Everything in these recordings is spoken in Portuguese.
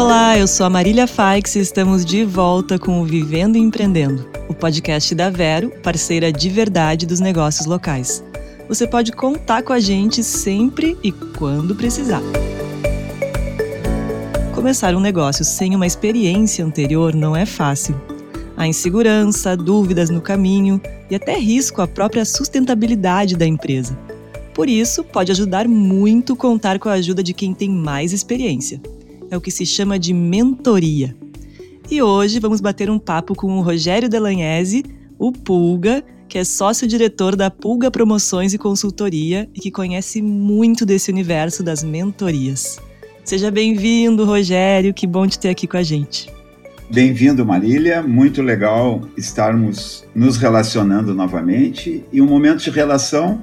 Olá, eu sou a Marília Faix e estamos de volta com o Vivendo e Empreendendo, o podcast da Vero, parceira de verdade dos negócios locais. Você pode contar com a gente sempre e quando precisar. Começar um negócio sem uma experiência anterior não é fácil. Há insegurança, dúvidas no caminho e até risco à própria sustentabilidade da empresa. Por isso, pode ajudar muito contar com a ajuda de quem tem mais experiência. É o que se chama de mentoria. E hoje vamos bater um papo com o Rogério Delagnese, o Pulga, que é sócio-diretor da Pulga Promoções e Consultoria e que conhece muito desse universo das mentorias. Seja bem-vindo, Rogério, que bom te ter aqui com a gente. Bem-vindo, Marília. Muito legal estarmos nos relacionando novamente. E um momento de relação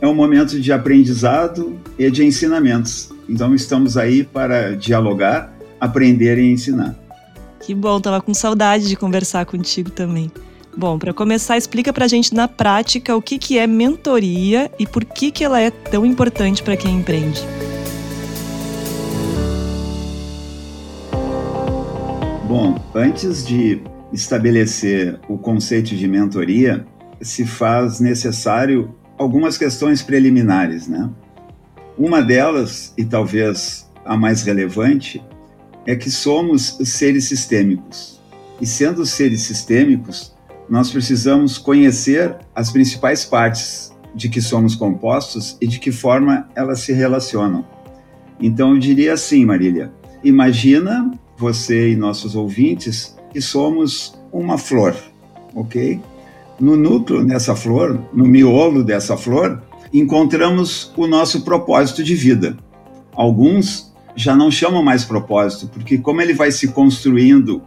é um momento de aprendizado e de ensinamentos. Então, estamos aí para dialogar, aprender e ensinar. Que bom, estava com saudade de conversar contigo também. Bom, para começar, explica para a gente na prática o que, que é mentoria e por que, que ela é tão importante para quem empreende. Bom, antes de estabelecer o conceito de mentoria, se faz necessário algumas questões preliminares, né? Uma delas, e talvez a mais relevante, é que somos seres sistêmicos. E sendo seres sistêmicos, nós precisamos conhecer as principais partes de que somos compostos e de que forma elas se relacionam. Então eu diria assim, Marília, imagina você e nossos ouvintes que somos uma flor, ok? No núcleo dessa flor, no miolo dessa flor, encontramos o nosso propósito de vida. Alguns já não chamam mais propósito, porque como ele vai se construindo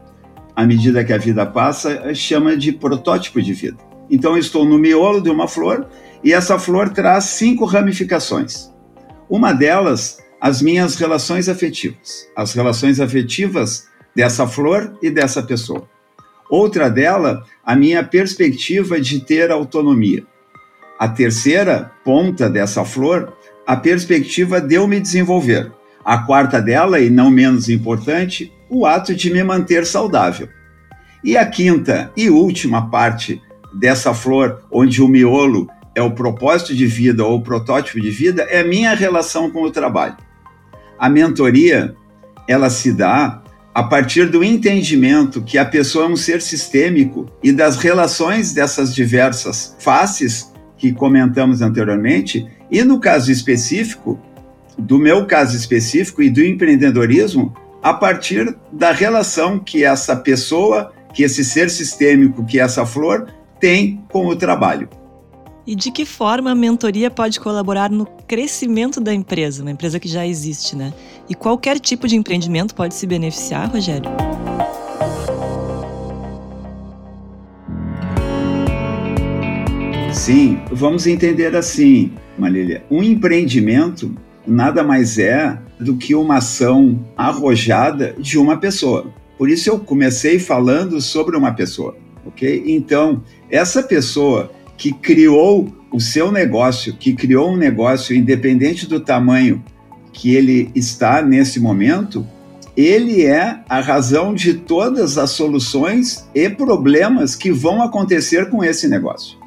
à medida que a vida passa, chama de protótipo de vida. Então eu estou no miolo de uma flor e essa flor traz cinco ramificações. Uma delas as minhas relações afetivas, as relações afetivas dessa flor e dessa pessoa. Outra dela, a minha perspectiva de ter autonomia. A terceira ponta dessa flor, a perspectiva de eu me desenvolver. A quarta dela, e não menos importante, o ato de me manter saudável. E a quinta e última parte dessa flor, onde o miolo é o propósito de vida ou o protótipo de vida, é a minha relação com o trabalho. A mentoria, ela se dá a partir do entendimento que a pessoa é um ser sistêmico e das relações dessas diversas faces que comentamos anteriormente, e no caso específico, do meu caso específico e do empreendedorismo, a partir da relação que essa pessoa, que esse ser sistêmico, que essa flor tem com o trabalho. E de que forma a mentoria pode colaborar no crescimento da empresa, uma empresa que já existe, né? E qualquer tipo de empreendimento pode se beneficiar, Rogério? Sim, vamos entender assim, Marília. Um empreendimento nada mais é do que uma ação arrojada de uma pessoa. Por isso eu comecei falando sobre uma pessoa, ok? Então, essa pessoa que criou o seu negócio, que criou um negócio independente do tamanho que ele está nesse momento, ele é a razão de todas as soluções e problemas que vão acontecer com esse negócio.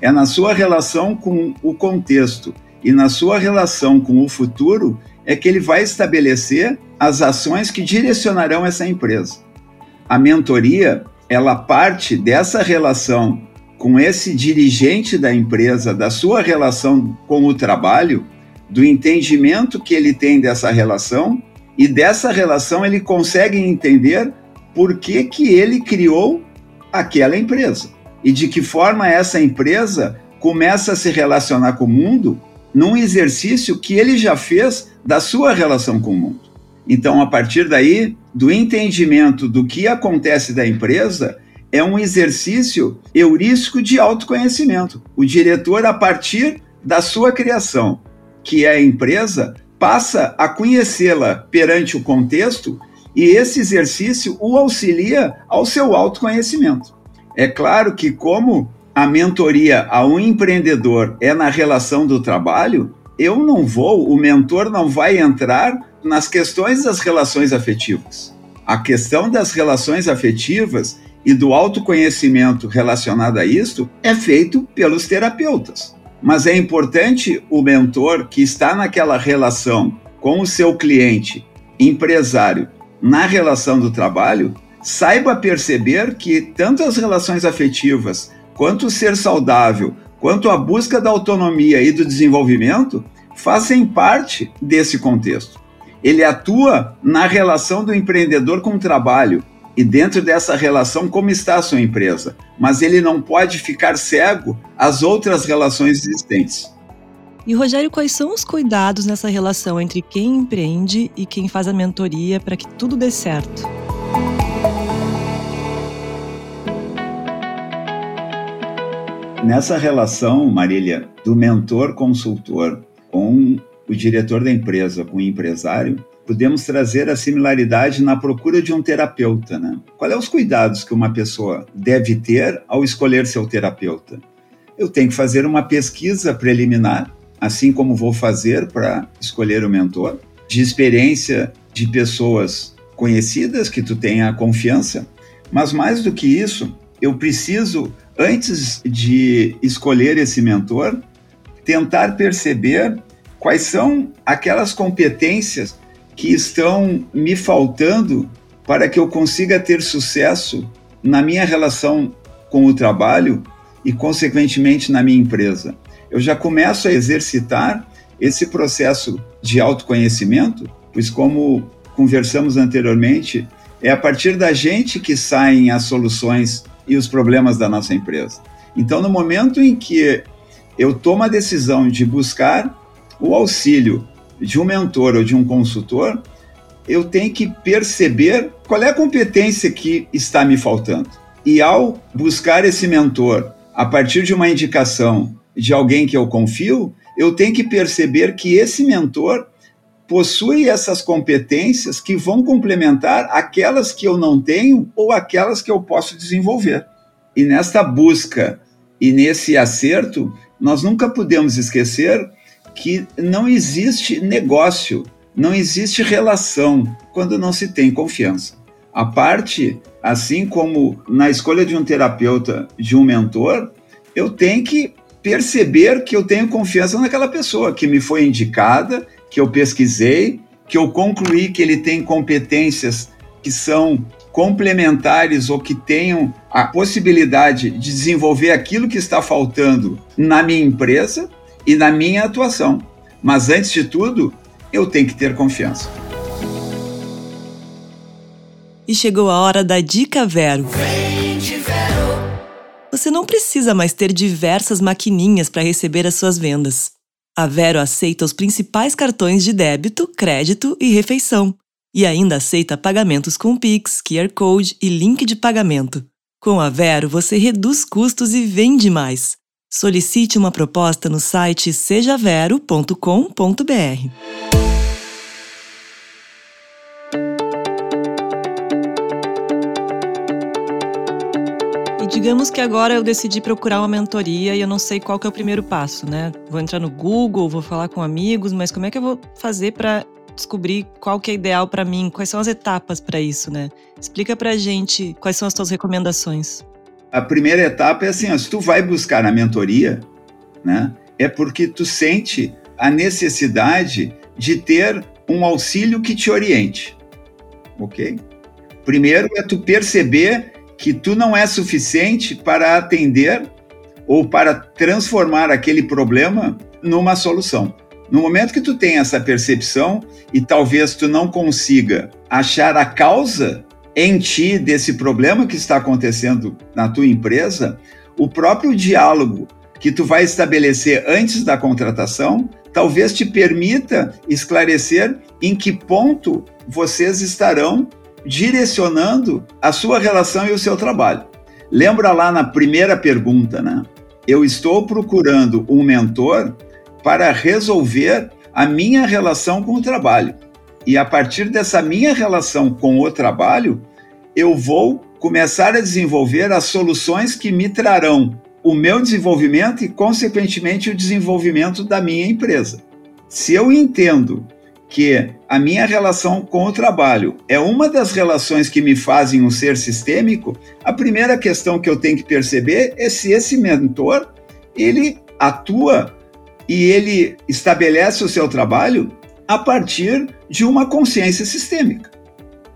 É na sua relação com o contexto e na sua relação com o futuro é que ele vai estabelecer as ações que direcionarão essa empresa. A mentoria, ela parte dessa relação com esse dirigente da empresa, da sua relação com o trabalho, do entendimento que ele tem dessa relação e dessa relação ele consegue entender por que, que ele criou aquela empresa e de que forma essa empresa começa a se relacionar com o mundo num exercício que ele já fez da sua relação com o mundo. Então, a partir daí, do entendimento do que acontece da empresa, é um exercício heurístico de autoconhecimento. O diretor, a partir da sua criação, que é a empresa, passa a conhecê-la perante o contexto e esse exercício o auxilia ao seu autoconhecimento. É claro que, como a mentoria a um empreendedor é na relação do trabalho, eu não vou, o mentor não vai entrar nas questões das relações afetivas. A questão das relações afetivas e do autoconhecimento relacionado a isso é feito pelos terapeutas. Mas é importante o mentor que está naquela relação com o seu cliente, empresário, na relação do trabalho, saiba perceber que tanto as relações afetivas, quanto o ser saudável, quanto a busca da autonomia e do desenvolvimento fazem parte desse contexto. Ele atua na relação do empreendedor com o trabalho e dentro dessa relação como está a sua empresa, mas ele não pode ficar cego às outras relações existentes. E Rogério, quais são os cuidados nessa relação entre quem empreende e quem faz a mentoria para que tudo dê certo? Nessa relação, Marília, do mentor-consultor com o diretor da empresa, com o empresário, podemos trazer a similaridade na procura de um terapeuta. Né? Quais são os cuidados que uma pessoa deve ter ao escolher seu terapeuta? Eu tenho que fazer uma pesquisa preliminar, assim como vou fazer para escolher o mentor, de experiência de pessoas conhecidas que tu tenha confiança, mas mais do que isso, eu preciso antes de escolher esse mentor, tentar perceber quais são aquelas competências que estão me faltando para que eu consiga ter sucesso na minha relação com o trabalho e, consequentemente, na minha empresa. Eu já começo a exercitar esse processo de autoconhecimento, pois, como conversamos anteriormente, é a partir da gente que saem as soluções e os problemas da nossa empresa. Então, no momento em que eu tomo a decisão de buscar o auxílio de um mentor ou de um consultor, eu tenho que perceber qual é a competência que está me faltando. E ao buscar esse mentor a partir de uma indicação de alguém que eu confio, eu tenho que perceber que esse mentor possui essas competências que vão complementar aquelas que eu não tenho ou aquelas que eu posso desenvolver. E nesta busca e nesse acerto, nós nunca podemos esquecer que não existe negócio, não existe relação quando não se tem confiança. A parte, assim como na escolha de um terapeuta, de um mentor, eu tenho que perceber que eu tenho confiança naquela pessoa que me foi indicada que eu pesquisei, que eu concluí que ele tem competências que são complementares ou que tenham a possibilidade de desenvolver aquilo que está faltando na minha empresa e na minha atuação. Mas antes de tudo, eu tenho que ter confiança. E chegou a hora da dica Vero. Você não precisa mais ter diversas maquininhas para receber as suas vendas. A Vero aceita os principais cartões de débito, crédito e refeição. E ainda aceita pagamentos com Pix, QR Code e link de pagamento. Com a Vero, você reduz custos e vende mais. Solicite uma proposta no site sejavero.com.br. digamos que agora eu decidi procurar uma mentoria e eu não sei qual que é o primeiro passo, né? Vou entrar no Google, vou falar com amigos, mas como é que eu vou fazer para descobrir qual que é ideal para mim? Quais são as etapas para isso, né? Explica pra gente quais são as tuas recomendações. A primeira etapa é assim, ó, se tu vai buscar a mentoria, né? É porque tu sente a necessidade de ter um auxílio que te oriente. OK? Primeiro é tu perceber que tu não é suficiente para atender ou para transformar aquele problema numa solução. No momento que tu tem essa percepção e talvez tu não consiga achar a causa em ti desse problema que está acontecendo na tua empresa, o próprio diálogo que tu vai estabelecer antes da contratação talvez te permita esclarecer em que ponto vocês estarão direcionando a sua relação e o seu trabalho. Lembra lá na primeira pergunta, né? Eu estou procurando um mentor para resolver a minha relação com o trabalho. E a partir dessa minha relação com o trabalho, eu vou começar a desenvolver as soluções que me trarão o meu desenvolvimento e, consequentemente, o desenvolvimento da minha empresa. Se eu entendo que a minha relação com o trabalho é uma das relações que me fazem um ser sistêmico, a primeira questão que eu tenho que perceber é se esse mentor ele atua e ele estabelece o seu trabalho a partir de uma consciência sistêmica.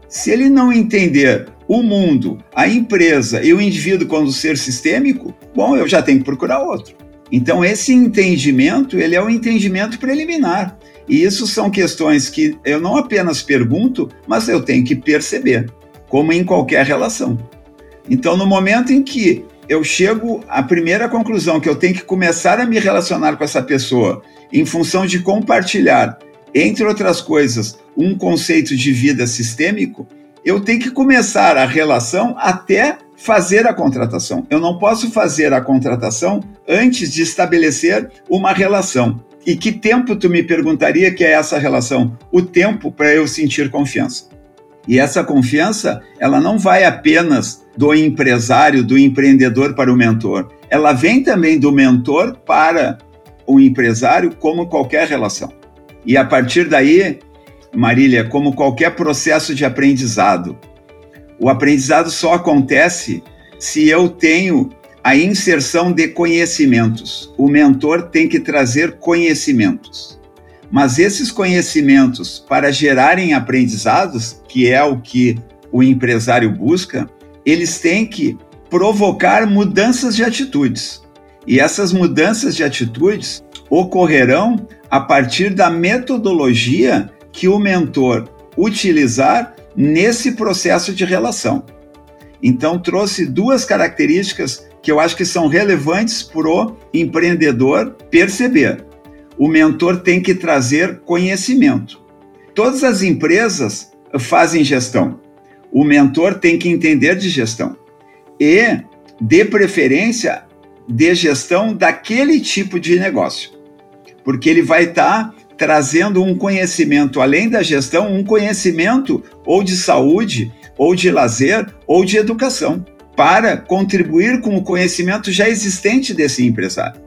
Se ele não entender o mundo, a empresa e o indivíduo como ser sistêmico, bom, eu já tenho que procurar outro. Então esse entendimento, ele é um entendimento preliminar. E isso são questões que eu não apenas pergunto, mas eu tenho que perceber, como em qualquer relação. Então, no momento em que eu chego à primeira conclusão que eu tenho que começar a me relacionar com essa pessoa em função de compartilhar, entre outras coisas, um conceito de vida sistêmico, eu tenho que começar a relação até fazer a contratação. Eu não posso fazer a contratação antes de estabelecer uma relação. E que tempo tu me perguntaria que é essa relação? O tempo para eu sentir confiança. E essa confiança, ela não vai apenas do empresário, do empreendedor para o mentor. Ela vem também do mentor para o empresário, como qualquer relação. E a partir daí, Marília, como qualquer processo de aprendizado, o aprendizado só acontece se eu tenho a inserção de conhecimentos. O mentor tem que trazer conhecimentos. Mas esses conhecimentos, para gerarem aprendizados, que é o que o empresário busca, eles têm que provocar mudanças de atitudes. E essas mudanças de atitudes ocorrerão a partir da metodologia que o mentor utilizar nesse processo de relação. Então, trouxe duas características que eu acho que são relevantes para o empreendedor perceber. O mentor tem que trazer conhecimento. Todas as empresas fazem gestão. O mentor tem que entender de gestão. E, de preferência, de gestão daquele tipo de negócio. Porque ele vai estar tá trazendo um conhecimento, além da gestão, um conhecimento ou de saúde, ou de lazer, ou de educação para contribuir com o conhecimento já existente desse empresário.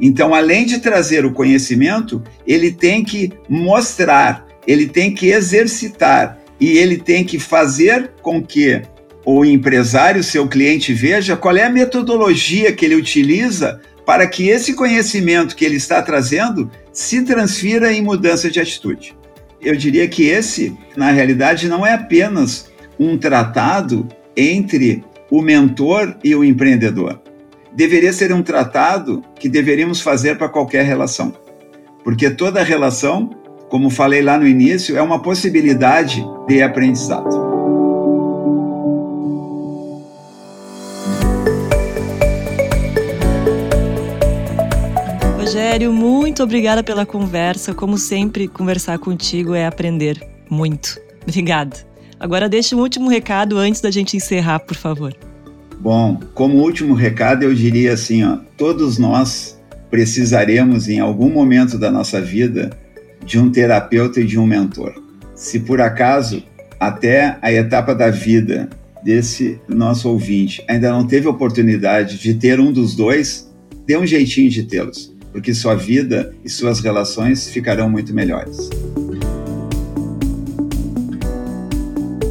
Então, além de trazer o conhecimento, ele tem que mostrar, ele tem que exercitar e ele tem que fazer com que o empresário, seu cliente, veja qual é a metodologia que ele utiliza para que esse conhecimento que ele está trazendo se transfira em mudança de atitude. Eu diria que esse, na realidade, não é apenas um tratado entre o mentor e o empreendedor. Deveria ser um tratado que deveríamos fazer para qualquer relação. Porque toda relação, como falei lá no início, é uma possibilidade de aprendizado. Rogério, muito obrigada pela conversa. Como sempre, conversar contigo é aprender muito. Obrigada. Agora deixe um último recado antes da gente encerrar, por favor. Bom, como último recado, eu diria assim, ó, todos nós precisaremos em algum momento da nossa vida de um terapeuta e de um mentor. Se por acaso até a etapa da vida desse nosso ouvinte ainda não teve oportunidade de ter um dos dois, dê um jeitinho de tê-los, porque sua vida e suas relações ficarão muito melhores.